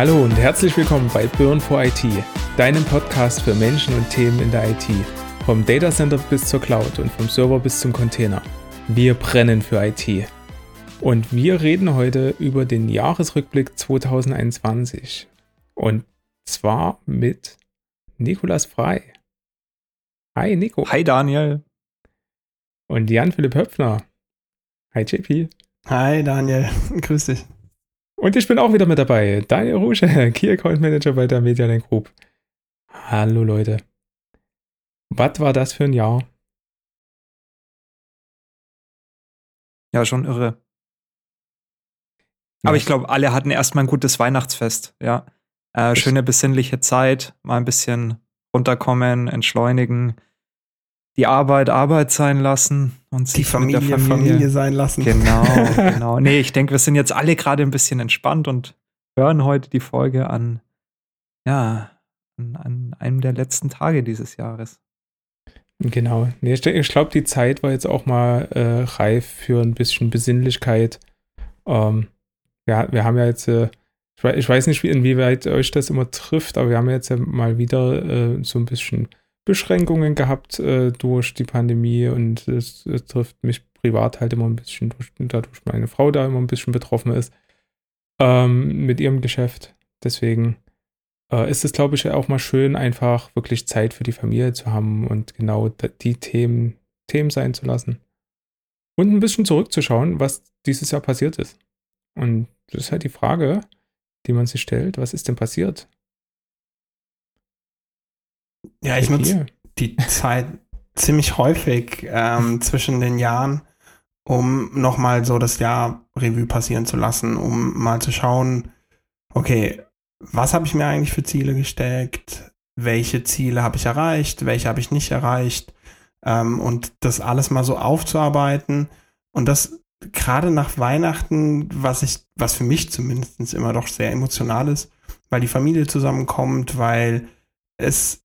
Hallo und herzlich willkommen bei Burn for IT, deinem Podcast für Menschen und Themen in der IT. Vom Datacenter bis zur Cloud und vom Server bis zum Container. Wir brennen für IT. Und wir reden heute über den Jahresrückblick 2021. Und zwar mit Nikolas Frei. Hi Nico. Hi Daniel. Und Jan-Philipp Höpfner. Hi JP. Hi Daniel, grüß dich. Und ich bin auch wieder mit dabei. Daniel Rusche, Key Account Manager bei der Medialink Group. Hallo Leute. Was war das für ein Jahr? Ja, schon irre. Aber ich glaube, alle hatten erstmal ein gutes Weihnachtsfest, ja. Äh, schöne besinnliche Zeit, mal ein bisschen runterkommen, entschleunigen, die Arbeit Arbeit sein lassen und die Familie, Familie, Familie sein lassen. Genau, genau. Nee, ich denke, wir sind jetzt alle gerade ein bisschen entspannt und hören heute die Folge an, ja, an, an einem der letzten Tage dieses Jahres. Genau. Nee, ich, ich glaube, die Zeit war jetzt auch mal äh, reif für ein bisschen Besinnlichkeit. Ähm, ja, wir haben ja jetzt, äh, ich weiß nicht, inwieweit euch das immer trifft, aber wir haben jetzt ja mal wieder äh, so ein bisschen Beschränkungen gehabt äh, durch die Pandemie und es, trifft mich privat halt immer ein bisschen, durch, dadurch meine Frau da immer ein bisschen betroffen ist ähm, mit ihrem Geschäft. Deswegen äh, ist es, glaube ich, auch mal schön, einfach wirklich Zeit für die Familie zu haben und genau die Themen, Themen sein zu lassen. Und ein bisschen zurückzuschauen, was dieses Jahr passiert ist. Und das ist halt die Frage, die man sich stellt, was ist denn passiert? Ja, ich nutze die Zeit ziemlich häufig ähm, zwischen den Jahren, um nochmal so das Jahr Revue passieren zu lassen, um mal zu schauen, okay, was habe ich mir eigentlich für Ziele gesteckt? Welche Ziele habe ich erreicht? Welche habe ich nicht erreicht? Ähm, und das alles mal so aufzuarbeiten. Und das gerade nach Weihnachten, was ich, was für mich zumindest immer doch sehr emotional ist, weil die Familie zusammenkommt, weil es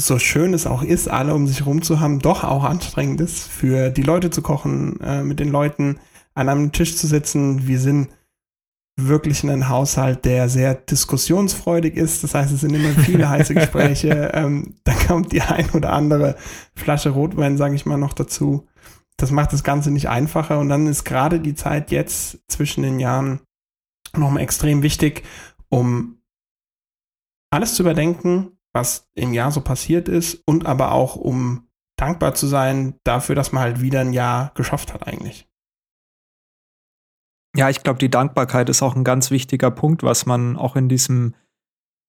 so schön es auch ist, alle um sich herum zu haben, doch auch anstrengend ist, für die Leute zu kochen, äh, mit den Leuten an einem Tisch zu sitzen. Wir sind wirklich in einem Haushalt, der sehr diskussionsfreudig ist. Das heißt, es sind immer viele heiße Gespräche. Ähm, da kommt die ein oder andere Flasche Rotwein, sage ich mal, noch dazu. Das macht das Ganze nicht einfacher. Und dann ist gerade die Zeit jetzt zwischen den Jahren nochmal extrem wichtig, um alles zu überdenken, was im Jahr so passiert ist und aber auch um dankbar zu sein dafür, dass man halt wieder ein Jahr geschafft hat eigentlich. Ja, ich glaube, die Dankbarkeit ist auch ein ganz wichtiger Punkt, was man auch in diesem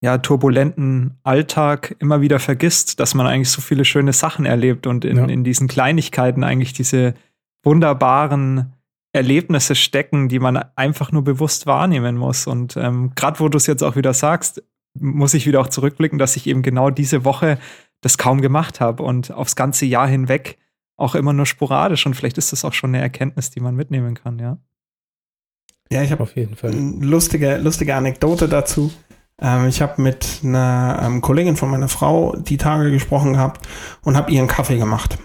ja, turbulenten Alltag immer wieder vergisst, dass man eigentlich so viele schöne Sachen erlebt und in, ja. in diesen Kleinigkeiten eigentlich diese wunderbaren Erlebnisse stecken, die man einfach nur bewusst wahrnehmen muss. Und ähm, gerade wo du es jetzt auch wieder sagst, muss ich wieder auch zurückblicken, dass ich eben genau diese Woche das kaum gemacht habe und aufs ganze Jahr hinweg auch immer nur sporadisch. Und vielleicht ist das auch schon eine Erkenntnis, die man mitnehmen kann, ja. Ja, ich habe auf jeden Fall eine lustige, lustige Anekdote dazu. Ähm, ich habe mit einer ähm, Kollegin von meiner Frau die Tage gesprochen gehabt und habe ihren Kaffee gemacht.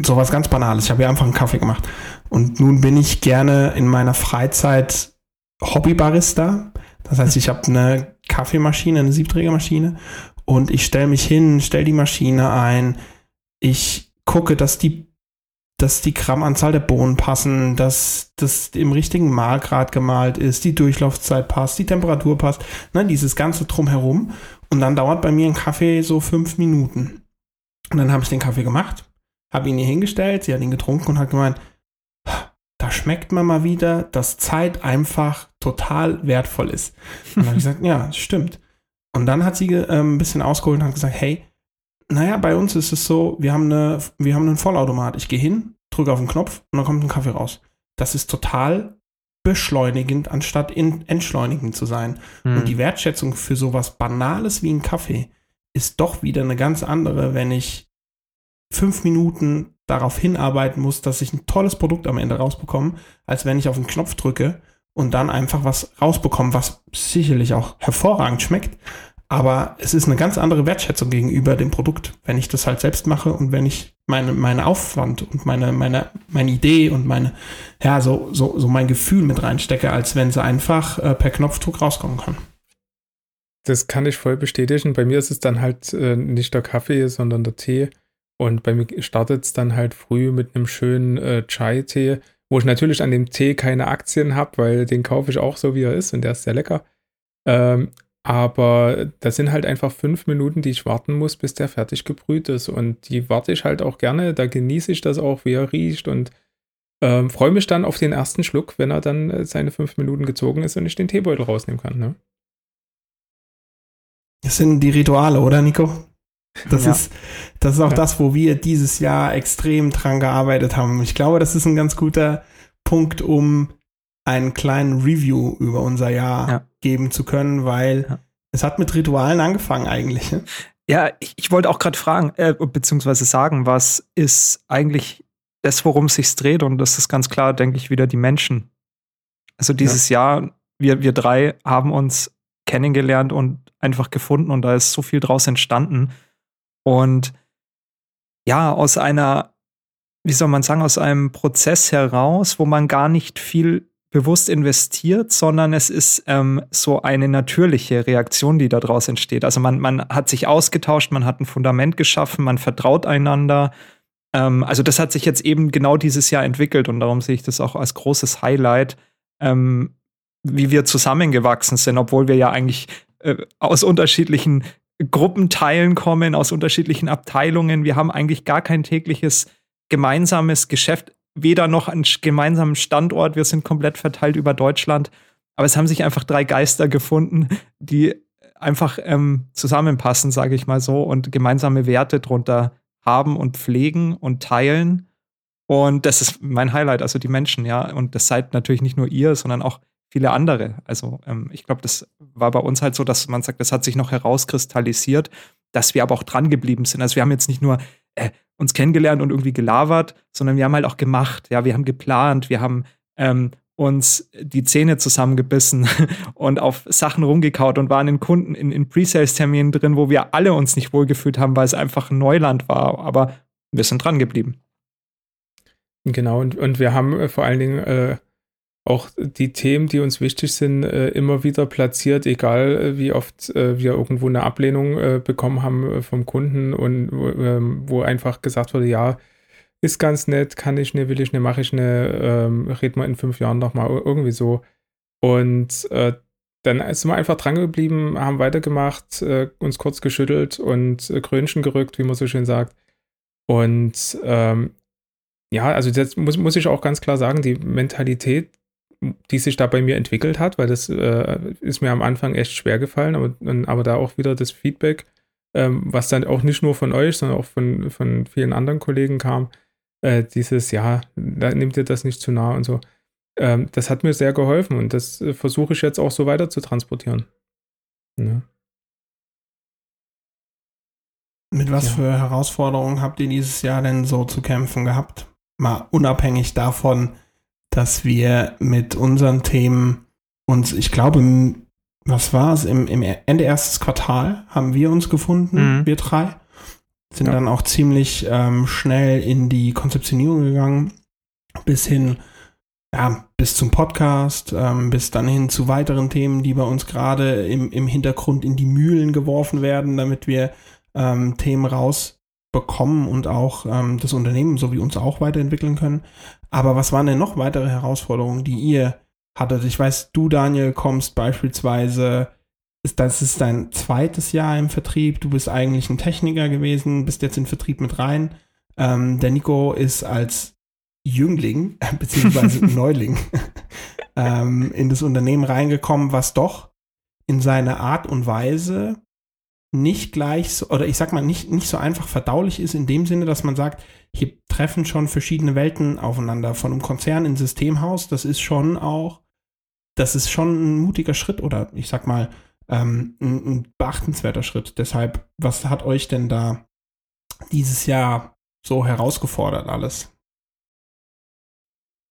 So was ganz Banales. Ich habe ihr einfach einen Kaffee gemacht. Und nun bin ich gerne in meiner Freizeit Hobbybarista. Das heißt, ich habe eine Kaffeemaschine, eine Siebträgermaschine und ich stelle mich hin, stelle die Maschine ein. Ich gucke, dass die dass die Grammanzahl der Bohnen passen, dass das im richtigen Mahlgrad gemalt ist, die Durchlaufzeit passt, die Temperatur passt, ne, dieses ganze drumherum. Und dann dauert bei mir ein Kaffee so fünf Minuten. Und dann habe ich den Kaffee gemacht, habe ihn ihr hingestellt, sie hat ihn getrunken und hat gemeint, da schmeckt man mal wieder, dass Zeit einfach total wertvoll ist. Und dann habe ich gesagt, ja, stimmt. Und dann hat sie äh, ein bisschen ausgeholt und hat gesagt, hey, naja, bei uns ist es so, wir haben, eine, wir haben einen Vollautomat. Ich gehe hin, drücke auf den Knopf und dann kommt ein Kaffee raus. Das ist total beschleunigend, anstatt in, entschleunigend zu sein. Hm. Und die Wertschätzung für sowas Banales wie ein Kaffee ist doch wieder eine ganz andere, wenn ich fünf Minuten darauf hinarbeiten muss, dass ich ein tolles Produkt am Ende rausbekomme, als wenn ich auf den Knopf drücke und dann einfach was rausbekomme, was sicherlich auch hervorragend schmeckt, aber es ist eine ganz andere Wertschätzung gegenüber dem Produkt, wenn ich das halt selbst mache und wenn ich meine, meine Aufwand und meine, meine, meine Idee und meine, ja, so, so, so mein Gefühl mit reinstecke, als wenn sie einfach äh, per Knopfdruck rauskommen kann. das kann ich voll bestätigen. Bei mir ist es dann halt äh, nicht der Kaffee, sondern der Tee. Und bei mir startet es dann halt früh mit einem schönen äh, Chai-Tee, wo ich natürlich an dem Tee keine Aktien habe, weil den kaufe ich auch so, wie er ist und der ist sehr lecker. Ähm, aber das sind halt einfach fünf Minuten, die ich warten muss, bis der fertig gebrüht ist. Und die warte ich halt auch gerne. Da genieße ich das auch, wie er riecht und ähm, freue mich dann auf den ersten Schluck, wenn er dann äh, seine fünf Minuten gezogen ist und ich den Teebeutel rausnehmen kann. Ne? Das sind die Rituale, oder Nico? Das, ja. ist, das ist auch ja. das, wo wir dieses Jahr extrem dran gearbeitet haben. Ich glaube, das ist ein ganz guter Punkt, um einen kleinen Review über unser Jahr ja. geben zu können, weil es hat mit Ritualen angefangen eigentlich. Ne? Ja, ich, ich wollte auch gerade fragen, äh, beziehungsweise sagen, was ist eigentlich das, worum es sich dreht? Und das ist ganz klar, denke ich, wieder die Menschen. Also dieses Jahr, wir, wir drei haben uns kennengelernt und einfach gefunden und da ist so viel draus entstanden. Und ja, aus einer, wie soll man sagen, aus einem Prozess heraus, wo man gar nicht viel bewusst investiert, sondern es ist ähm, so eine natürliche Reaktion, die daraus entsteht. Also man, man hat sich ausgetauscht, man hat ein Fundament geschaffen, man vertraut einander. Ähm, also das hat sich jetzt eben genau dieses Jahr entwickelt und darum sehe ich das auch als großes Highlight, ähm, wie wir zusammengewachsen sind, obwohl wir ja eigentlich äh, aus unterschiedlichen Gruppenteilen kommen, aus unterschiedlichen Abteilungen. Wir haben eigentlich gar kein tägliches gemeinsames Geschäft, weder noch einen gemeinsamen Standort. Wir sind komplett verteilt über Deutschland. Aber es haben sich einfach drei Geister gefunden, die einfach ähm, zusammenpassen, sage ich mal so, und gemeinsame Werte drunter haben und pflegen und teilen. Und das ist mein Highlight, also die Menschen, ja. Und das seid natürlich nicht nur ihr, sondern auch viele andere. Also ähm, ich glaube, das war bei uns halt so, dass man sagt, das hat sich noch herauskristallisiert, dass wir aber auch dran geblieben sind. Also wir haben jetzt nicht nur äh, uns kennengelernt und irgendwie gelabert, sondern wir haben halt auch gemacht. Ja, wir haben geplant, wir haben ähm, uns die Zähne zusammengebissen und auf Sachen rumgekaut und waren in Kunden, in, in Pre-Sales-Terminen drin, wo wir alle uns nicht wohlgefühlt haben, weil es einfach ein Neuland war. Aber wir sind dran geblieben. Genau, und, und wir haben äh, vor allen Dingen äh, auch die Themen, die uns wichtig sind, äh, immer wieder platziert, egal äh, wie oft äh, wir irgendwo eine Ablehnung bekommen haben vom Kunden und ähm, wo einfach gesagt wurde, ja, ist ganz nett, kann ich ne, will ich ne, mache ich ne, ähm, reden wir in fünf Jahren nochmal irgendwie so. Und dann sind wir einfach dran geblieben, haben weitergemacht, uns kurz geschüttelt und Krönchen gerückt, wie man so schön sagt. Und ähm, ja, also das muss, muss ich auch ganz klar sagen, die Mentalität die sich da bei mir entwickelt hat, weil das äh, ist mir am Anfang echt schwer gefallen, aber, aber da auch wieder das Feedback, ähm, was dann auch nicht nur von euch, sondern auch von, von vielen anderen Kollegen kam, äh, dieses, ja, da nimmt ihr das nicht zu nah und so. Ähm, das hat mir sehr geholfen und das äh, versuche ich jetzt auch so weiter zu transportieren. Ja. Mit was ja. für Herausforderungen habt ihr dieses Jahr denn so zu kämpfen gehabt? Mal unabhängig davon, dass wir mit unseren Themen uns, ich glaube, was war es, im, im Ende erstes Quartal haben wir uns gefunden, mhm. wir drei. Sind ja. dann auch ziemlich ähm, schnell in die Konzeptionierung gegangen, bis hin, ja, bis zum Podcast, ähm, bis dann hin zu weiteren Themen, die bei uns gerade im, im Hintergrund in die Mühlen geworfen werden, damit wir ähm, Themen rausbekommen und auch ähm, das Unternehmen sowie uns auch weiterentwickeln können. Aber was waren denn noch weitere Herausforderungen, die ihr hattet? Ich weiß, du, Daniel, kommst beispielsweise, das ist dein zweites Jahr im Vertrieb. Du bist eigentlich ein Techniker gewesen, bist jetzt in Vertrieb mit rein. Ähm, der Nico ist als Jüngling, beziehungsweise Neuling, ähm, in das Unternehmen reingekommen, was doch in seiner Art und Weise nicht gleich so, oder ich sag mal, nicht, nicht so einfach verdaulich ist, in dem Sinne, dass man sagt, hier treffen schon verschiedene Welten aufeinander. Von einem Konzern in Systemhaus, das ist schon auch, das ist schon ein mutiger Schritt oder ich sag mal, ähm, ein, ein beachtenswerter Schritt. Deshalb, was hat euch denn da dieses Jahr so herausgefordert alles?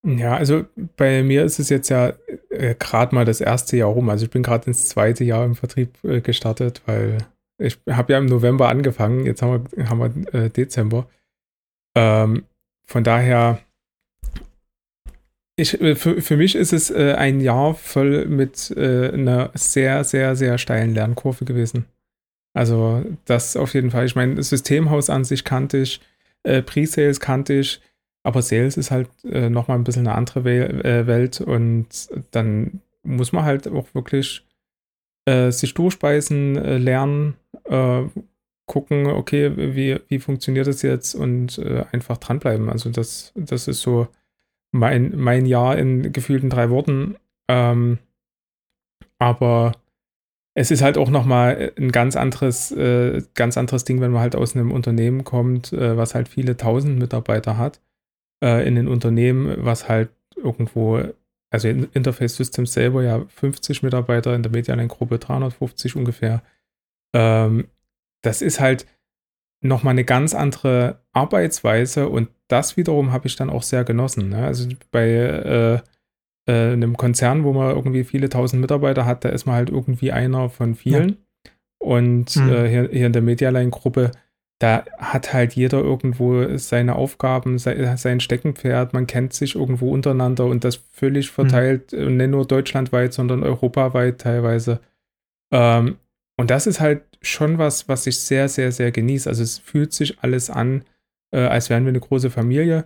Ja, also bei mir ist es jetzt ja äh, gerade mal das erste Jahr rum. Also ich bin gerade ins zweite Jahr im Vertrieb äh, gestartet, weil ich habe ja im November angefangen. Jetzt haben wir, haben wir äh, Dezember. Ähm, von daher Ich, äh, für, für mich ist es äh, ein Jahr voll mit äh, einer sehr, sehr, sehr steilen Lernkurve gewesen. Also das auf jeden Fall. Ich meine, Systemhaus an sich kannte ich, äh, Pre-Sales kannte ich, aber Sales ist halt äh, nochmal ein bisschen eine andere äh, Welt und dann muss man halt auch wirklich äh, sich durchspeisen, äh, lernen, äh, gucken, okay, wie, wie funktioniert das jetzt und äh, einfach dranbleiben. Also das, das ist so mein, mein Jahr in gefühlten drei Worten. Ähm, aber es ist halt auch nochmal ein ganz anderes, äh, ganz anderes Ding, wenn man halt aus einem Unternehmen kommt, äh, was halt viele tausend Mitarbeiter hat, äh, in ein Unternehmen, was halt irgendwo, also Interface Systems selber ja 50 Mitarbeiter, in der Medialine-Gruppe 350 ungefähr. Ähm, das ist halt nochmal eine ganz andere Arbeitsweise und das wiederum habe ich dann auch sehr genossen. Ne? Also bei äh, äh, einem Konzern, wo man irgendwie viele tausend Mitarbeiter hat, da ist man halt irgendwie einer von vielen. Ja. Und mhm. äh, hier, hier, in der Medialine-Gruppe, da hat halt jeder irgendwo seine Aufgaben, sein, Steckenpferd, man kennt sich irgendwo untereinander und das völlig hm. verteilt, mhm. nicht nur deutschlandweit, sondern europaweit teilweise. Ähm, und das ist halt schon was, was ich sehr, sehr, sehr genieße. Also es fühlt sich alles an, äh, als wären wir eine große Familie.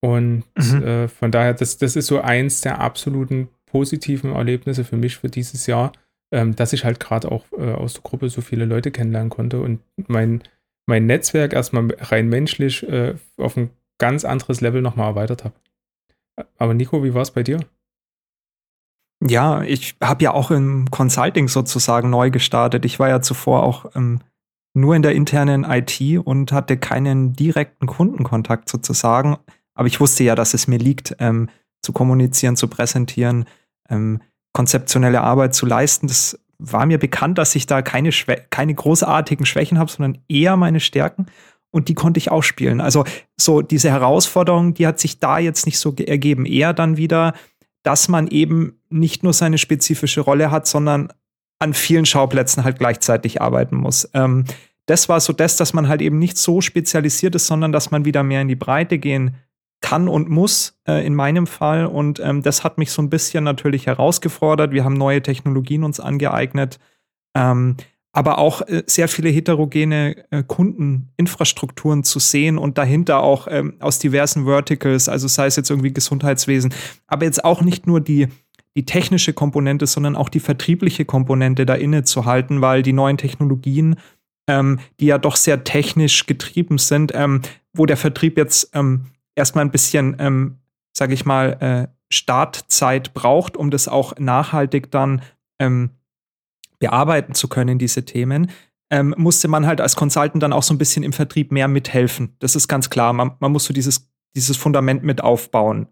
Und mhm. äh, von daher, das, das ist so eins der absoluten positiven Erlebnisse für mich für dieses Jahr, ähm, dass ich halt gerade auch äh, aus der Gruppe so viele Leute kennenlernen konnte und mein, mein Netzwerk erstmal rein menschlich äh, auf ein ganz anderes Level nochmal erweitert habe. Aber Nico, wie war es bei dir? Ja, ich habe ja auch im Consulting sozusagen neu gestartet. Ich war ja zuvor auch ähm, nur in der internen IT und hatte keinen direkten Kundenkontakt sozusagen. Aber ich wusste ja, dass es mir liegt, ähm, zu kommunizieren, zu präsentieren, ähm, konzeptionelle Arbeit zu leisten. Das war mir bekannt, dass ich da keine, keine großartigen Schwächen habe, sondern eher meine Stärken. Und die konnte ich auch spielen. Also so diese Herausforderung, die hat sich da jetzt nicht so ergeben. Eher dann wieder, dass man eben nicht nur seine spezifische Rolle hat, sondern an vielen Schauplätzen halt gleichzeitig arbeiten muss. Ähm, das war so das, dass man halt eben nicht so spezialisiert ist, sondern dass man wieder mehr in die Breite gehen kann und muss, äh, in meinem Fall. Und ähm, das hat mich so ein bisschen natürlich herausgefordert. Wir haben neue Technologien uns angeeignet. Ähm, aber auch äh, sehr viele heterogene äh, Kundeninfrastrukturen zu sehen und dahinter auch ähm, aus diversen Verticals, also sei es jetzt irgendwie Gesundheitswesen, aber jetzt auch nicht nur die, die technische Komponente, sondern auch die vertriebliche Komponente da inne zu halten, weil die neuen Technologien, ähm, die ja doch sehr technisch getrieben sind, ähm, wo der Vertrieb jetzt ähm, erstmal ein bisschen, ähm, sage ich mal, äh, Startzeit braucht, um das auch nachhaltig dann ähm, bearbeiten zu können, diese Themen, ähm, musste man halt als Consultant dann auch so ein bisschen im Vertrieb mehr mithelfen. Das ist ganz klar. Man, man muss so dieses, dieses Fundament mit aufbauen.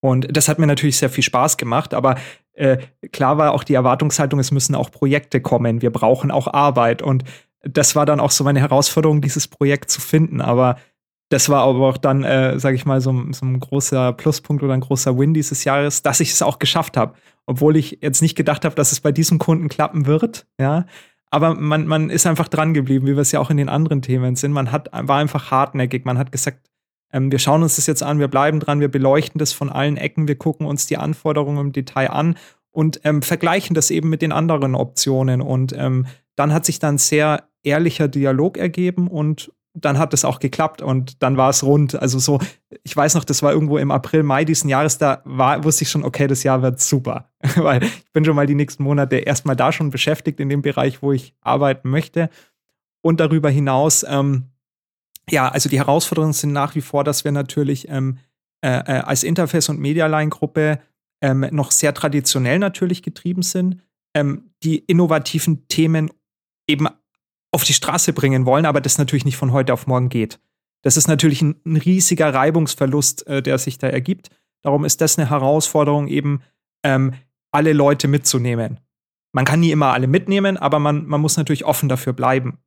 Und das hat mir natürlich sehr viel Spaß gemacht, aber äh, klar war auch die Erwartungshaltung, es müssen auch Projekte kommen, wir brauchen auch Arbeit. Und das war dann auch so meine Herausforderung, dieses Projekt zu finden. Aber das war aber auch dann, äh, sage ich mal, so, so, ein großer Pluspunkt oder ein großer Win dieses Jahres, dass ich es auch geschafft habe. Obwohl ich jetzt nicht gedacht habe, dass es bei diesem Kunden klappen wird, ja. Aber man, man ist einfach dran geblieben, wie wir es ja auch in den anderen Themen sind. Man hat, war einfach hartnäckig. Man hat gesagt, ähm, wir schauen uns das jetzt an, wir bleiben dran, wir beleuchten das von allen Ecken, wir gucken uns die Anforderungen im Detail an und ähm, vergleichen das eben mit den anderen Optionen. Und ähm, dann hat sich dann sehr ehrlicher Dialog ergeben und dann hat es auch geklappt und dann war es rund. Also so, ich weiß noch, das war irgendwo im April, Mai diesen Jahres, da war, wusste ich schon, okay, das Jahr wird super. Weil ich bin schon mal die nächsten Monate erstmal da schon beschäftigt in dem Bereich, wo ich arbeiten möchte. Und darüber hinaus, ähm, ja, also die Herausforderungen sind nach wie vor, dass wir natürlich ähm, äh, äh, als Interface- und Media-Line-Gruppe ähm, noch sehr traditionell natürlich getrieben sind, ähm, die innovativen Themen eben auf die Straße bringen wollen, aber das natürlich nicht von heute auf morgen geht. Das ist natürlich ein, ein riesiger Reibungsverlust, äh, der sich da ergibt. Darum ist das eine Herausforderung, eben ähm, alle Leute mitzunehmen. Man kann nie immer alle mitnehmen, aber man, man muss natürlich offen dafür bleiben.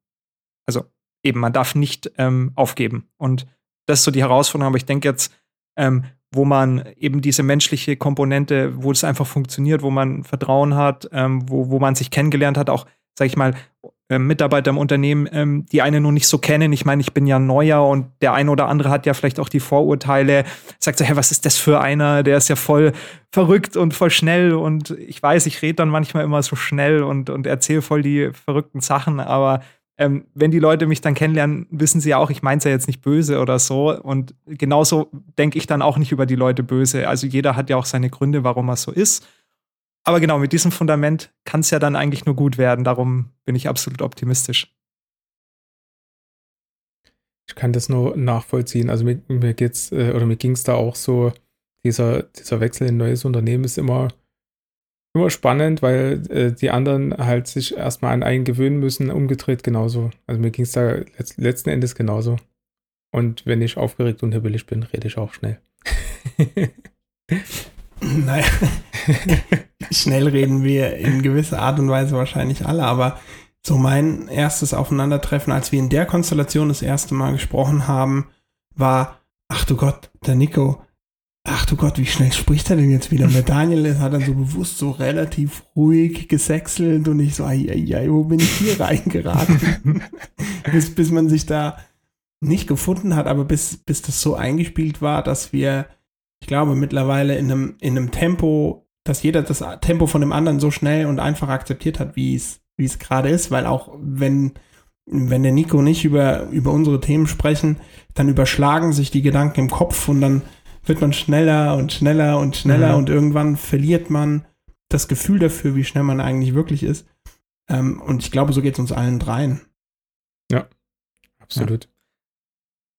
Also eben, man darf nicht ähm, aufgeben. Und das ist so die Herausforderung. Aber ich denke jetzt, ähm, wo man eben diese menschliche Komponente, wo es einfach funktioniert, wo man Vertrauen hat, ähm, wo, wo man sich kennengelernt hat, auch, sag ich mal, äh, Mitarbeiter im Unternehmen, ähm, die einen nur nicht so kennen. Ich meine, ich bin ja neuer und der eine oder andere hat ja vielleicht auch die Vorurteile, sagt so, hä, was ist das für einer? Der ist ja voll verrückt und voll schnell und ich weiß, ich rede dann manchmal immer so schnell und, und erzähle voll die verrückten Sachen, aber ähm, wenn die Leute mich dann kennenlernen, wissen sie ja auch, ich meine es ja jetzt nicht böse oder so. Und genauso denke ich dann auch nicht über die Leute böse. Also jeder hat ja auch seine Gründe, warum er so ist. Aber genau, mit diesem Fundament kann es ja dann eigentlich nur gut werden. Darum bin ich absolut optimistisch. Ich kann das nur nachvollziehen. Also mir, mir geht's, äh, oder mir ging es da auch so, dieser, dieser Wechsel in ein neues Unternehmen ist immer, immer spannend, weil äh, die anderen halt sich erstmal an einen gewöhnen müssen, umgedreht genauso. Also mir ging es da letzt, letzten Endes genauso. Und wenn ich aufgeregt und hibbelig bin, rede ich auch schnell. naja, schnell reden wir in gewisser Art und Weise wahrscheinlich alle, aber so mein erstes Aufeinandertreffen, als wir in der Konstellation das erste Mal gesprochen haben, war, ach du Gott, der Nico, ach du Gott, wie schnell spricht er denn jetzt wieder? Und der Daniel hat dann so bewusst so relativ ruhig gesächselt und ich so, ai, ai, ai, wo bin ich hier reingeraten? bis, bis man sich da nicht gefunden hat, aber bis, bis das so eingespielt war, dass wir ich glaube, mittlerweile in einem, in einem Tempo, dass jeder das Tempo von dem anderen so schnell und einfach akzeptiert hat, wie es, wie es gerade ist, weil auch wenn, wenn der Nico nicht über, über unsere Themen sprechen, dann überschlagen sich die Gedanken im Kopf und dann wird man schneller und schneller und schneller mhm. und irgendwann verliert man das Gefühl dafür, wie schnell man eigentlich wirklich ist. Ähm, und ich glaube, so geht es uns allen dreien. Ja, absolut. Ja.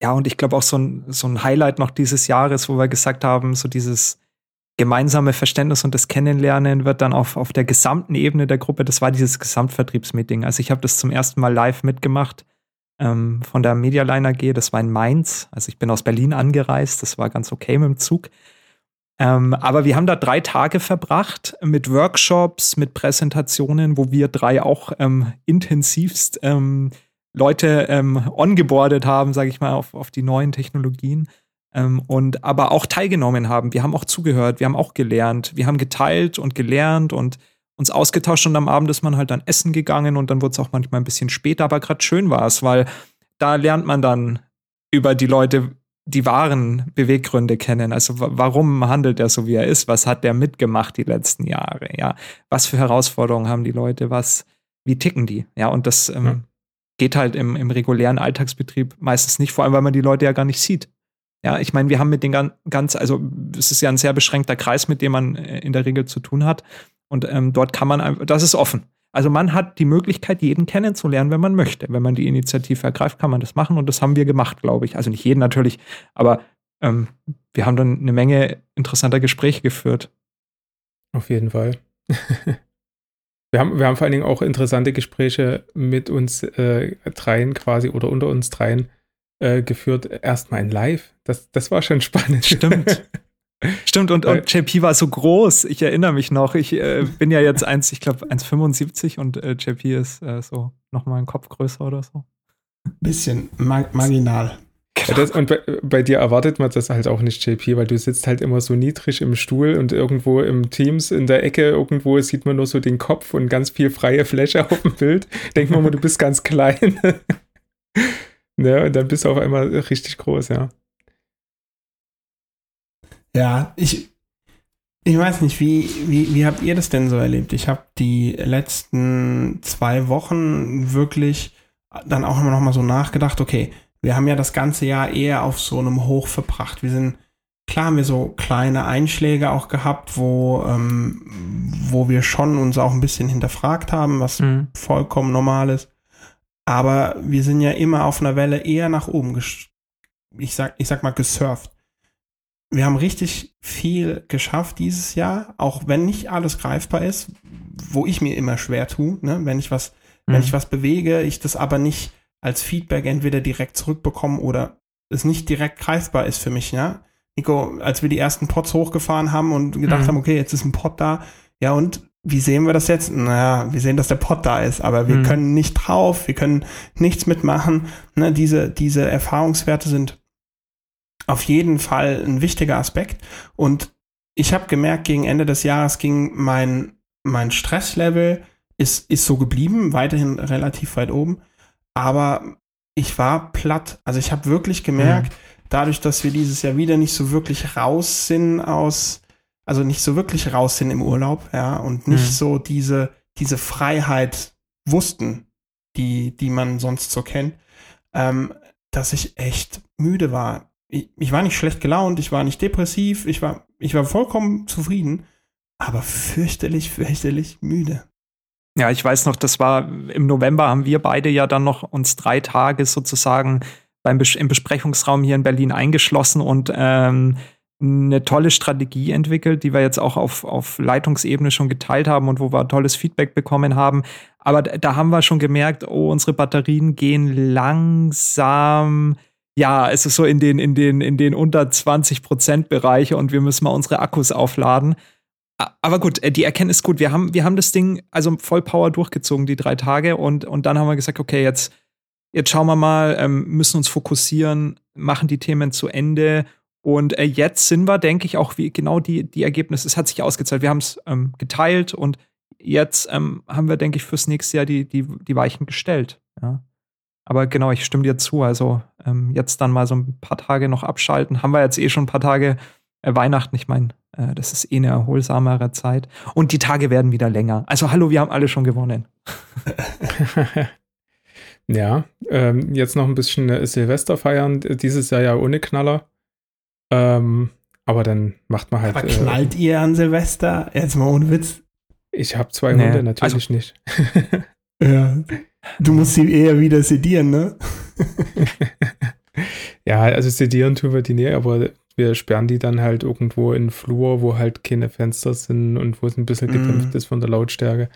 Ja, und ich glaube auch so ein, so ein Highlight noch dieses Jahres, wo wir gesagt haben, so dieses gemeinsame Verständnis und das Kennenlernen wird dann auf, auf der gesamten Ebene der Gruppe, das war dieses Gesamtvertriebsmeeting. Also ich habe das zum ersten Mal live mitgemacht ähm, von der Medialine AG, das war in Mainz. Also ich bin aus Berlin angereist, das war ganz okay mit dem Zug. Ähm, aber wir haben da drei Tage verbracht mit Workshops, mit Präsentationen, wo wir drei auch ähm, intensivst ähm, Leute ähm, ongeboardet haben, sage ich mal, auf, auf die neuen Technologien. Ähm, und aber auch teilgenommen haben. Wir haben auch zugehört, wir haben auch gelernt, wir haben geteilt und gelernt und uns ausgetauscht und am Abend ist man halt dann essen gegangen und dann wurde es auch manchmal ein bisschen später, aber gerade schön war es, weil da lernt man dann über die Leute die wahren Beweggründe kennen. Also warum handelt er so, wie er ist? Was hat der mitgemacht die letzten Jahre? Ja, was für Herausforderungen haben die Leute? Was, wie ticken die? Ja, und das ähm, geht halt im, im regulären Alltagsbetrieb meistens nicht, vor allem weil man die Leute ja gar nicht sieht. Ja, ich meine, wir haben mit den ganz, also es ist ja ein sehr beschränkter Kreis, mit dem man äh, in der Regel zu tun hat. Und ähm, dort kann man, das ist offen. Also man hat die Möglichkeit, jeden kennenzulernen, wenn man möchte. Wenn man die Initiative ergreift, kann man das machen und das haben wir gemacht, glaube ich. Also nicht jeden natürlich, aber ähm, wir haben dann eine Menge interessanter Gespräche geführt. Auf jeden Fall. Wir haben, wir haben vor allen Dingen auch interessante Gespräche mit uns äh, dreien quasi oder unter uns dreien äh, geführt. Erstmal in Live. Das, das war schon spannend. Stimmt. Stimmt, und, und JP war so groß, ich erinnere mich noch. Ich äh, bin ja jetzt eins, ich glaube 1,75 und äh, JP ist äh, so nochmal ein Kopf größer oder so. Bisschen mar marginal. Das, und bei, bei, dir erwartet man das halt auch nicht, JP, weil du sitzt halt immer so niedrig im Stuhl und irgendwo im Teams in der Ecke, irgendwo sieht man nur so den Kopf und ganz viel freie Fläche auf dem Bild. Denkt man mal, du bist ganz klein. ja, und dann bist du auf einmal richtig groß, ja. Ja, ich, ich weiß nicht, wie, wie, wie habt ihr das denn so erlebt? Ich habe die letzten zwei Wochen wirklich dann auch immer noch mal so nachgedacht, okay, wir haben ja das ganze Jahr eher auf so einem Hoch verbracht. Wir sind, klar haben wir so kleine Einschläge auch gehabt, wo, ähm, wo wir schon uns auch ein bisschen hinterfragt haben, was mhm. vollkommen normal ist. Aber wir sind ja immer auf einer Welle eher nach oben, ich sag, ich sag mal, gesurft. Wir haben richtig viel geschafft dieses Jahr, auch wenn nicht alles greifbar ist, wo ich mir immer schwer tue, ne? wenn ich was, mhm. wenn ich was bewege, ich das aber nicht als Feedback entweder direkt zurückbekommen oder es nicht direkt greifbar ist für mich, ja. Nico, als wir die ersten Pots hochgefahren haben und gedacht mhm. haben, okay, jetzt ist ein Pot da, ja, und wie sehen wir das jetzt? Naja, wir sehen, dass der Pot da ist, aber wir mhm. können nicht drauf, wir können nichts mitmachen. Ne, diese, diese Erfahrungswerte sind auf jeden Fall ein wichtiger Aspekt. Und ich habe gemerkt, gegen Ende des Jahres ging mein, mein Stresslevel ist, ist so geblieben, weiterhin relativ weit oben. Aber ich war platt. Also ich habe wirklich gemerkt, mhm. dadurch, dass wir dieses Jahr wieder nicht so wirklich raus sind aus, also nicht so wirklich raus sind im Urlaub, ja, und nicht mhm. so diese, diese Freiheit wussten, die, die man sonst so kennt, ähm, dass ich echt müde war. Ich, ich war nicht schlecht gelaunt, ich war nicht depressiv, ich war, ich war vollkommen zufrieden, aber fürchterlich, fürchterlich müde. Ja, ich weiß noch, das war im November haben wir beide ja dann noch uns drei Tage sozusagen beim Bes im Besprechungsraum hier in Berlin eingeschlossen und ähm, eine tolle Strategie entwickelt, die wir jetzt auch auf, auf Leitungsebene schon geteilt haben und wo wir tolles Feedback bekommen haben. Aber da haben wir schon gemerkt, oh, unsere Batterien gehen langsam. Ja, es ist so in den, in den, in den unter 20 Prozent Bereiche und wir müssen mal unsere Akkus aufladen. Aber gut, äh, die Erkenntnis gut. Wir haben, wir haben das Ding also voll Power durchgezogen, die drei Tage. Und, und dann haben wir gesagt, okay, jetzt, jetzt schauen wir mal, ähm, müssen uns fokussieren, machen die Themen zu Ende. Und äh, jetzt sind wir, denke ich, auch wie genau die, die Ergebnisse. Es hat sich ausgezahlt. Wir haben es ähm, geteilt und jetzt ähm, haben wir, denke ich, fürs nächste Jahr die, die, die Weichen gestellt. Ja. Aber genau, ich stimme dir zu. Also ähm, jetzt dann mal so ein paar Tage noch abschalten. Haben wir jetzt eh schon ein paar Tage äh, Weihnachten. Ich meine, äh, das ist eh eine erholsamere Zeit. Und die Tage werden wieder länger. Also hallo, wir haben alle schon gewonnen. ja, ähm, jetzt noch ein bisschen äh, Silvester feiern. Dieses Jahr ja ohne Knaller. Ähm, aber dann macht man halt. Aber knallt äh, ihr an Silvester? Jetzt mal ohne Witz. Ich habe zwei nee, Hunde, natürlich also, nicht. ja. Du musst sie eher wieder sedieren, ne? ja, also sedieren tun wir die nicht, aber wir sperren die dann halt irgendwo in den Flur, wo halt keine Fenster sind und wo es ein bisschen gedämpft mm. ist von der Lautstärke.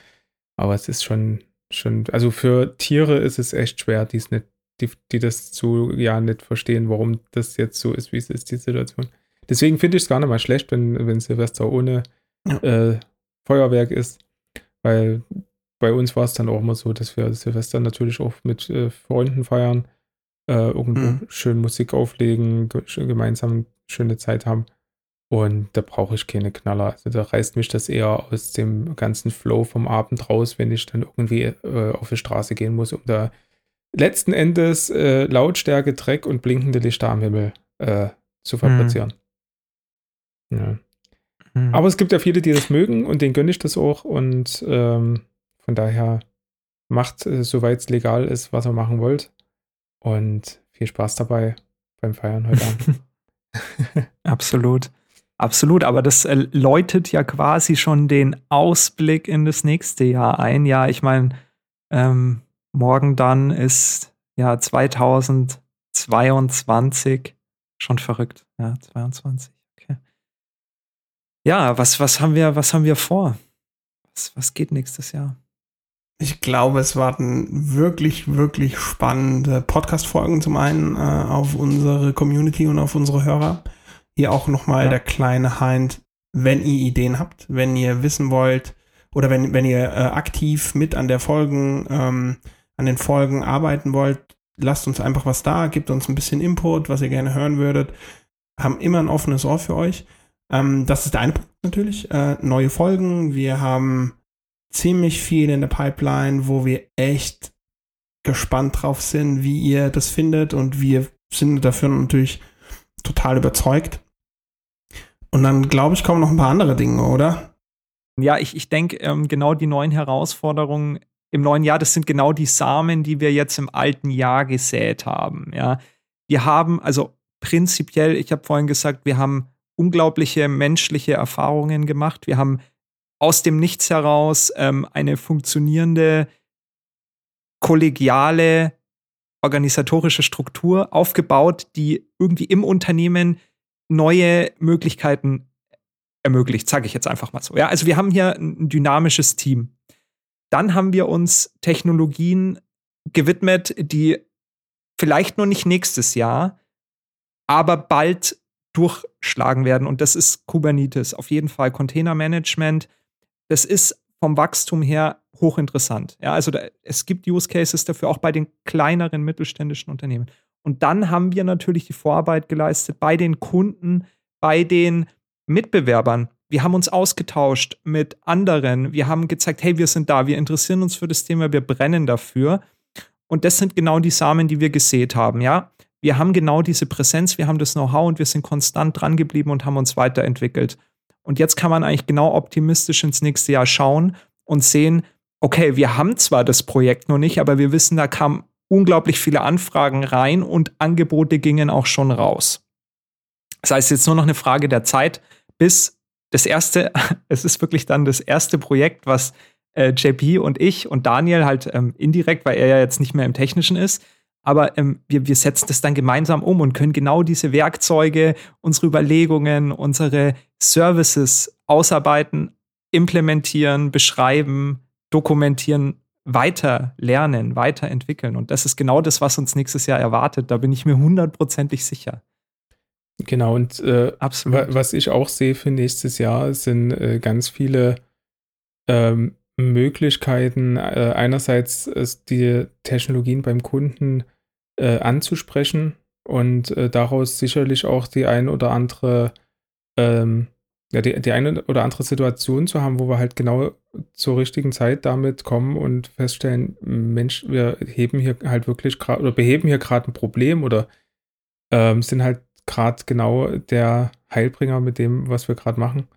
Aber es ist schon, schon, also für Tiere ist es echt schwer, die nicht, die, die das zu ja nicht verstehen, warum das jetzt so ist, wie es ist, die Situation. Deswegen finde ich es gar nicht mal schlecht, wenn, wenn Silvester ohne ja. äh, Feuerwerk ist, weil bei uns war es dann auch immer so, dass wir Silvester natürlich auch mit äh, Freunden feiern, äh, irgendwo mhm. schön Musik auflegen, gemeinsam schöne Zeit haben. Und da brauche ich keine Knaller. Also da reißt mich das eher aus dem ganzen Flow vom Abend raus, wenn ich dann irgendwie äh, auf die Straße gehen muss, um da letzten Endes äh, Lautstärke, Dreck und blinkende Lichter am Himmel äh, zu fabrizieren. Mhm. Ja. Mhm. Aber es gibt ja viele, die das mögen und denen gönne ich das auch. Und ähm, von daher macht, äh, soweit es legal ist, was ihr machen wollt. Und viel Spaß dabei beim Feiern heute Abend. Absolut. Absolut, aber das äh, läutet ja quasi schon den Ausblick in das nächste Jahr ein. Ja, ich meine, ähm, morgen dann ist ja 2022 schon verrückt. Ja, 22. Okay. Ja, was, was haben wir, was haben wir vor? Was, was geht nächstes Jahr? Ich glaube, es warten wirklich, wirklich spannende Podcast-Folgen zum einen äh, auf unsere Community und auf unsere Hörer. Hier auch nochmal ja. der kleine Hind, wenn ihr Ideen habt, wenn ihr wissen wollt oder wenn, wenn ihr äh, aktiv mit an der Folgen, ähm, an den Folgen arbeiten wollt, lasst uns einfach was da, gebt uns ein bisschen Input, was ihr gerne hören würdet. Haben immer ein offenes Ohr für euch. Ähm, das ist der eine Punkt natürlich. Äh, neue Folgen. Wir haben ziemlich viel in der Pipeline, wo wir echt gespannt drauf sind, wie ihr das findet und wir sind dafür natürlich total überzeugt. Und dann, glaube ich, kommen noch ein paar andere Dinge, oder? Ja, ich, ich denke, ähm, genau die neuen Herausforderungen im neuen Jahr, das sind genau die Samen, die wir jetzt im alten Jahr gesät haben. Ja, wir haben also prinzipiell, ich habe vorhin gesagt, wir haben unglaubliche menschliche Erfahrungen gemacht. Wir haben aus dem Nichts heraus ähm, eine funktionierende, kollegiale, organisatorische Struktur aufgebaut, die irgendwie im Unternehmen neue Möglichkeiten ermöglicht, sage ich jetzt einfach mal so. Ja, also wir haben hier ein dynamisches Team. Dann haben wir uns Technologien gewidmet, die vielleicht noch nicht nächstes Jahr, aber bald durchschlagen werden. Und das ist Kubernetes, auf jeden Fall Containermanagement, das ist vom Wachstum her hochinteressant. Ja, also da, es gibt Use Cases dafür auch bei den kleineren mittelständischen Unternehmen. Und dann haben wir natürlich die Vorarbeit geleistet bei den Kunden, bei den Mitbewerbern. wir haben uns ausgetauscht mit anderen, wir haben gezeigt, hey, wir sind da, wir interessieren uns für das Thema, wir brennen dafür. Und das sind genau die Samen, die wir gesät haben, ja. Wir haben genau diese Präsenz, wir haben das Know-how und wir sind konstant dran geblieben und haben uns weiterentwickelt. Und jetzt kann man eigentlich genau optimistisch ins nächste Jahr schauen und sehen, okay, wir haben zwar das Projekt noch nicht, aber wir wissen, da kamen unglaublich viele Anfragen rein und Angebote gingen auch schon raus. Das heißt, jetzt nur noch eine Frage der Zeit, bis das erste, es ist wirklich dann das erste Projekt, was äh, JP und ich und Daniel halt ähm, indirekt, weil er ja jetzt nicht mehr im Technischen ist, aber ähm, wir, wir setzen das dann gemeinsam um und können genau diese Werkzeuge, unsere Überlegungen, unsere Services ausarbeiten, implementieren, beschreiben, dokumentieren, weiter lernen, weiterentwickeln. Und das ist genau das, was uns nächstes Jahr erwartet. Da bin ich mir hundertprozentig sicher. Genau, und äh, was ich auch sehe für nächstes Jahr, sind äh, ganz viele ähm, Möglichkeiten, äh, einerseits die Technologien beim Kunden äh, anzusprechen und äh, daraus sicherlich auch die ein oder andere ähm, ja, die, die eine oder andere Situation zu haben, wo wir halt genau zur richtigen Zeit damit kommen und feststellen, Mensch, wir heben hier halt wirklich gerade oder beheben hier gerade ein Problem oder ähm, sind halt gerade genau der Heilbringer mit dem, was wir gerade machen.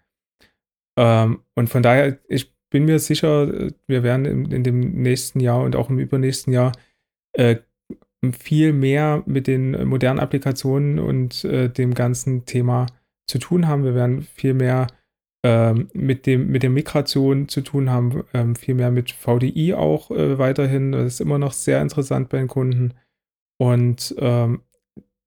Ähm, und von daher, ich bin mir sicher, wir werden in, in, dem nächsten Jahr und auch im übernächsten Jahr äh, viel mehr mit den modernen Applikationen und äh, dem ganzen Thema zu tun haben. Wir werden viel mehr ähm, mit, dem, mit der Migration zu tun haben, ähm, viel mehr mit VDI auch äh, weiterhin. Das ist immer noch sehr interessant bei den Kunden. Und ähm,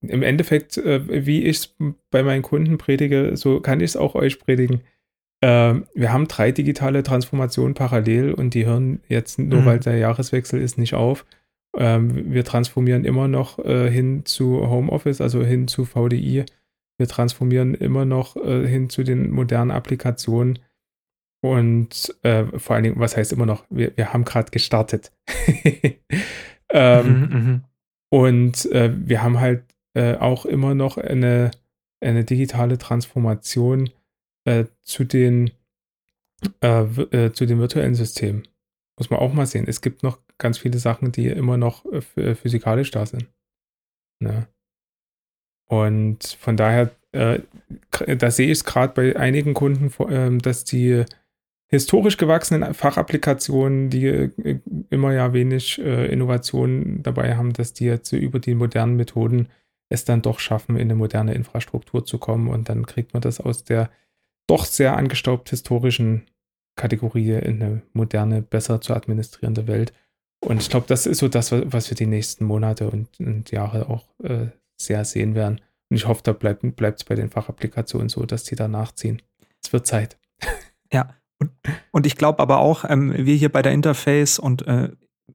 im Endeffekt, äh, wie ich es bei meinen Kunden predige, so kann ich es auch euch predigen. Äh, wir haben drei digitale Transformationen parallel und die hören jetzt, nur mhm. weil der Jahreswechsel ist, nicht auf. Ähm, wir transformieren immer noch äh, hin zu Homeoffice, also hin zu VDI wir transformieren immer noch äh, hin zu den modernen Applikationen. Und äh, vor allen Dingen, was heißt immer noch? Wir, wir haben gerade gestartet. ähm, mhm, mhm, und äh, wir haben halt äh, auch immer noch eine, eine digitale Transformation äh, zu den zu den virtuellen Systemen. Muss man auch mal sehen. Es gibt noch ganz viele Sachen, die immer noch physikalisch da sind. Ne? Und von daher, äh, da sehe ich es gerade bei einigen Kunden, äh, dass die historisch gewachsenen Fachapplikationen, die äh, immer ja wenig äh, Innovationen dabei haben, dass die jetzt über die modernen Methoden es dann doch schaffen, in eine moderne Infrastruktur zu kommen. Und dann kriegt man das aus der doch sehr angestaubt historischen Kategorie in eine moderne, besser zu administrierende Welt. Und ich glaube, das ist so das, was wir die nächsten Monate und, und Jahre auch äh, sehr sehen werden. Und ich hoffe, da bleibt es bei den Fachapplikationen so, dass die da nachziehen. Es wird Zeit. Ja, und, und ich glaube aber auch, ähm, wir hier bei der Interface und äh,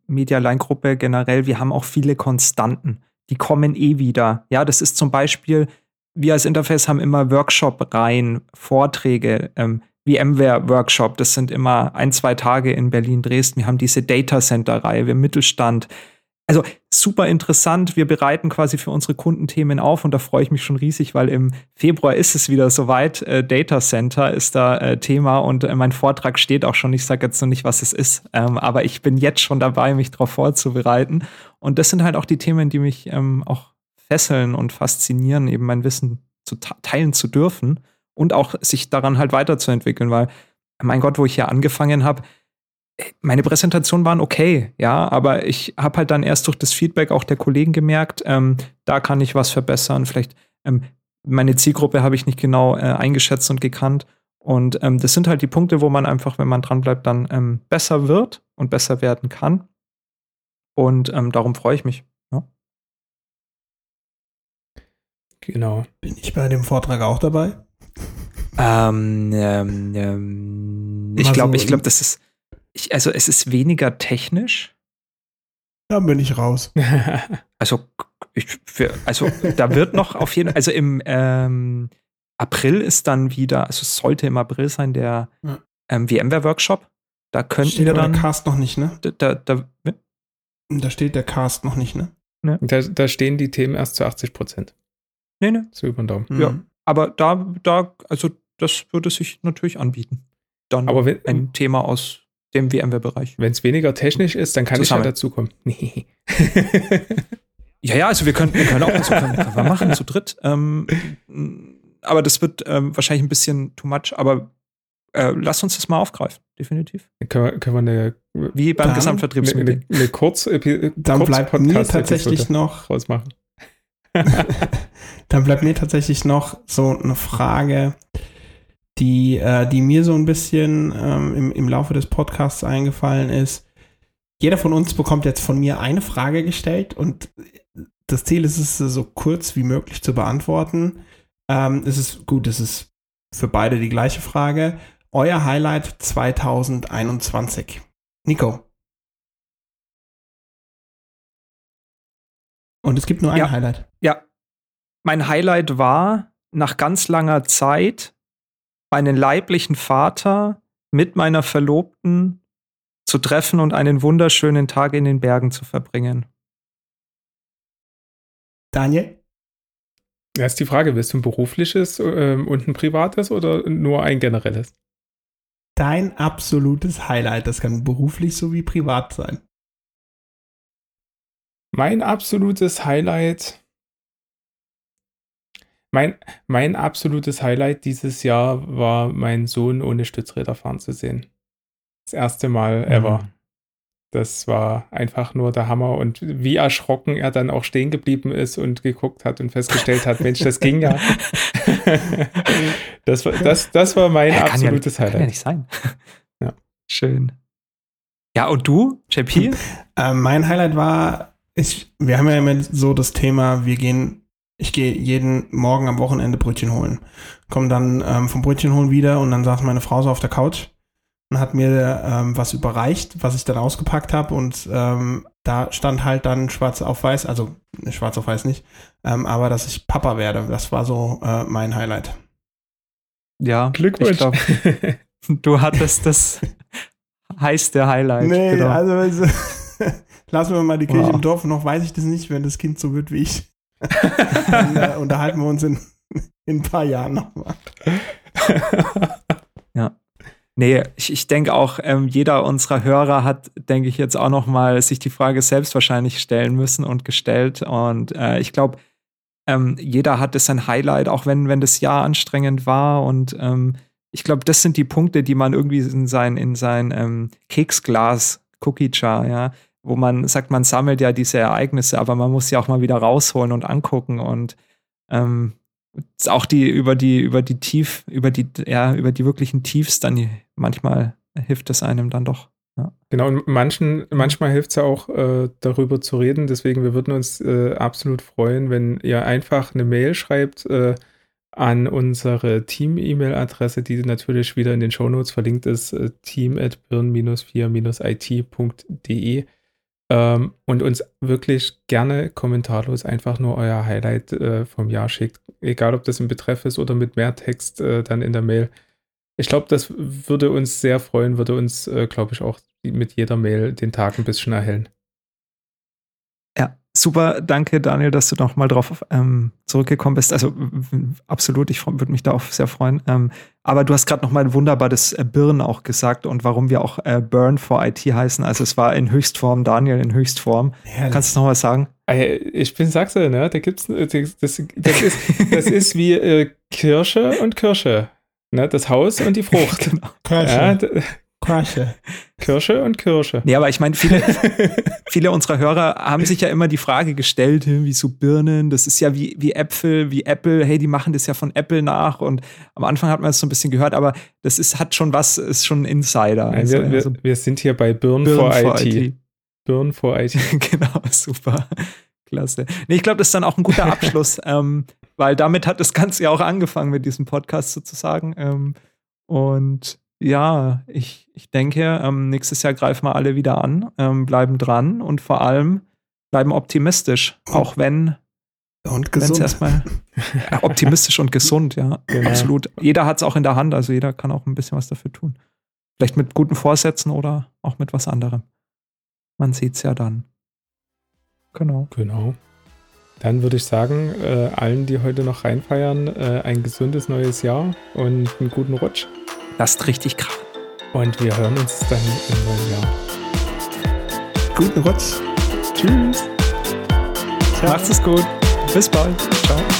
Media Line Gruppe generell, wir haben auch viele Konstanten. Die kommen eh wieder. Ja, das ist zum Beispiel, wir als Interface haben immer Workshop-Reihen, Vorträge, ähm, VMware-Workshop, das sind immer ein, zwei Tage in Berlin-Dresden. Wir haben diese Data Center-Reihe, wir Mittelstand, also super interessant. Wir bereiten quasi für unsere Kunden Themen auf und da freue ich mich schon riesig, weil im Februar ist es wieder soweit. Äh, Data Center ist da äh, Thema und äh, mein Vortrag steht auch schon. Ich sage jetzt noch nicht, was es ist, ähm, aber ich bin jetzt schon dabei, mich darauf vorzubereiten. Und das sind halt auch die Themen, die mich ähm, auch fesseln und faszinieren, eben mein Wissen zu teilen zu dürfen und auch sich daran halt weiterzuentwickeln, weil mein Gott, wo ich hier angefangen habe, meine Präsentationen waren okay, ja, aber ich habe halt dann erst durch das Feedback auch der Kollegen gemerkt, ähm, da kann ich was verbessern. Vielleicht ähm, meine Zielgruppe habe ich nicht genau äh, eingeschätzt und gekannt. Und ähm, das sind halt die Punkte, wo man einfach, wenn man dran bleibt, dann ähm, besser wird und besser werden kann. Und ähm, darum freue ich mich. Ja. Genau. Bin ich bei dem Vortrag auch dabei? Ähm, ähm, ich glaube, ich glaube, das ist ich, also es ist weniger technisch. Da bin ich raus. also, ich, für, also da wird noch auf jeden Fall, also im ähm, April ist dann wieder, also es sollte im April sein, der ja. ähm, VMware-Workshop. Da könnten steht wir dann. der Cast noch nicht, ne? Da, da, da, da steht der Cast noch nicht, ne? ne? Da, da stehen die Themen erst zu 80 Prozent. Nee, ne? So über den Daumen. Ja. Mhm. Aber da, da, also das würde sich natürlich anbieten. Dann Aber wenn, ein Thema aus dem VMware-Bereich. Wenn es weniger technisch ist, dann kann Zusammen. ich ja dazukommen. Nee. ja, ja, also wir können, wir können auch dazu kommen. Wir machen zu dritt. Ähm, aber das wird ähm, wahrscheinlich ein bisschen too much, aber äh, lass uns das mal aufgreifen, definitiv. Können wir, können wir eine, Wie beim Gesamtvertriebsmeeting. Eine, eine, kurz, dann kurz bleibt mir tatsächlich noch rausmachen. dann bleibt mir tatsächlich noch so eine Frage, die, äh, die mir so ein bisschen ähm, im, im Laufe des Podcasts eingefallen ist. Jeder von uns bekommt jetzt von mir eine Frage gestellt und das Ziel ist es, so kurz wie möglich zu beantworten. Ähm, es ist gut, es ist für beide die gleiche Frage. Euer Highlight 2021. Nico. Und es gibt nur ein ja, Highlight. Ja. Mein Highlight war nach ganz langer Zeit meinen leiblichen Vater mit meiner Verlobten zu treffen und einen wunderschönen Tag in den Bergen zu verbringen. Daniel? Ja, ist die Frage, willst du ein berufliches äh, und ein privates oder nur ein generelles? Dein absolutes Highlight, das kann beruflich sowie privat sein. Mein absolutes Highlight mein, mein absolutes Highlight dieses Jahr war, meinen Sohn ohne Stützräder fahren zu sehen. Das erste Mal mhm. ever. Mhm. Das war einfach nur der Hammer und wie erschrocken er dann auch stehen geblieben ist und geguckt hat und festgestellt hat, Mensch, das ging ja. das, war, das, das war mein ja, absolutes ja, Highlight. Kann ja nicht sein. Ja. Schön. Ja, und du, JP? Äh, mein Highlight war, ich, wir haben ja immer so das Thema, wir gehen ich gehe jeden Morgen am Wochenende Brötchen holen. Komme dann ähm, vom Brötchen holen wieder und dann saß meine Frau so auf der Couch und hat mir ähm, was überreicht, was ich dann ausgepackt habe und ähm, da stand halt dann schwarz auf weiß, also schwarz auf weiß nicht, ähm, aber dass ich Papa werde, das war so äh, mein Highlight. Ja, Glückwunsch. Glaub, du hattest das heiße Highlight. Nee, genau. also lassen wir mal die Kirche wow. im Dorf, noch weiß ich das nicht, wenn das Kind so wird wie ich. Dann äh, unterhalten wir uns in, in ein paar Jahren nochmal. ja. Nee, ich, ich denke auch, ähm, jeder unserer Hörer hat, denke ich, jetzt auch noch mal sich die Frage selbst wahrscheinlich stellen müssen und gestellt. Und äh, ich glaube, ähm, jeder hatte sein Highlight, auch wenn, wenn das Jahr anstrengend war. Und ähm, ich glaube, das sind die Punkte, die man irgendwie in sein, in sein ähm, Keksglas, Cookie Jar, ja, wo man sagt, man sammelt ja diese Ereignisse, aber man muss sie auch mal wieder rausholen und angucken und ähm, auch die über die über die Tief über die ja über die wirklichen Tiefs dann manchmal hilft es einem dann doch. Ja. Genau, und manchen, manchmal hilft es ja auch, äh, darüber zu reden. Deswegen, wir würden uns äh, absolut freuen, wenn ihr einfach eine Mail schreibt äh, an unsere Team-E-Mail-Adresse, die natürlich wieder in den Shownotes verlinkt ist, äh, team at birn-4-it.de ähm, und uns wirklich gerne kommentarlos einfach nur euer Highlight äh, vom Jahr schickt. Egal, ob das im Betreff ist oder mit mehr Text äh, dann in der Mail. Ich glaube, das würde uns sehr freuen, würde uns, äh, glaube ich, auch mit jeder Mail den Tag ein bisschen erhellen. Super, danke Daniel, dass du noch mal drauf ähm, zurückgekommen bist. Also absolut, ich würde mich da auch sehr freuen. Ähm, aber du hast gerade noch mal wunderbar das äh, Birn auch gesagt und warum wir auch äh, Burn for IT heißen. Also es war in Höchstform, Daniel in Höchstform. Herrlich. Kannst du noch mal sagen? Ich bin Sachse, ne? Da gibt's das, das, das ist das ist wie äh, Kirsche und Kirsche. Ne, das Haus und die Frucht. genau. Ja, Kirsche. Kirsche und Kirsche. Nee, aber ich meine, viele, viele unserer Hörer haben sich ja immer die Frage gestellt, wie so Birnen, das ist ja wie, wie Äpfel, wie Apple, hey, die machen das ja von Apple nach und am Anfang hat man das so ein bisschen gehört, aber das ist, hat schon was, ist schon ein Insider. Nein, also, wir, also, wir, sind hier bei Birn, Birn for, for IT. IT. Birn for IT. genau, super. Klasse. Nee, ich glaube, das ist dann auch ein guter Abschluss, ähm, weil damit hat das Ganze ja auch angefangen mit diesem Podcast sozusagen. Ähm, und ja, ich, ich denke, ähm, nächstes Jahr greifen wir alle wieder an, ähm, bleiben dran und vor allem bleiben optimistisch, auch wenn und gesund. erstmal ja, optimistisch und gesund, ja, genau. absolut. Jeder hat es auch in der Hand, also jeder kann auch ein bisschen was dafür tun. Vielleicht mit guten Vorsätzen oder auch mit was anderem. Man sieht es ja dann. Genau. Genau. Dann würde ich sagen, äh, allen, die heute noch reinfeiern, äh, ein gesundes neues Jahr und einen guten Rutsch. Lasst richtig krachen. Und wir hören uns dann im neuen Jahr. Guten Rutsch. Tschüss. Macht's es gut. Bis bald. Ciao.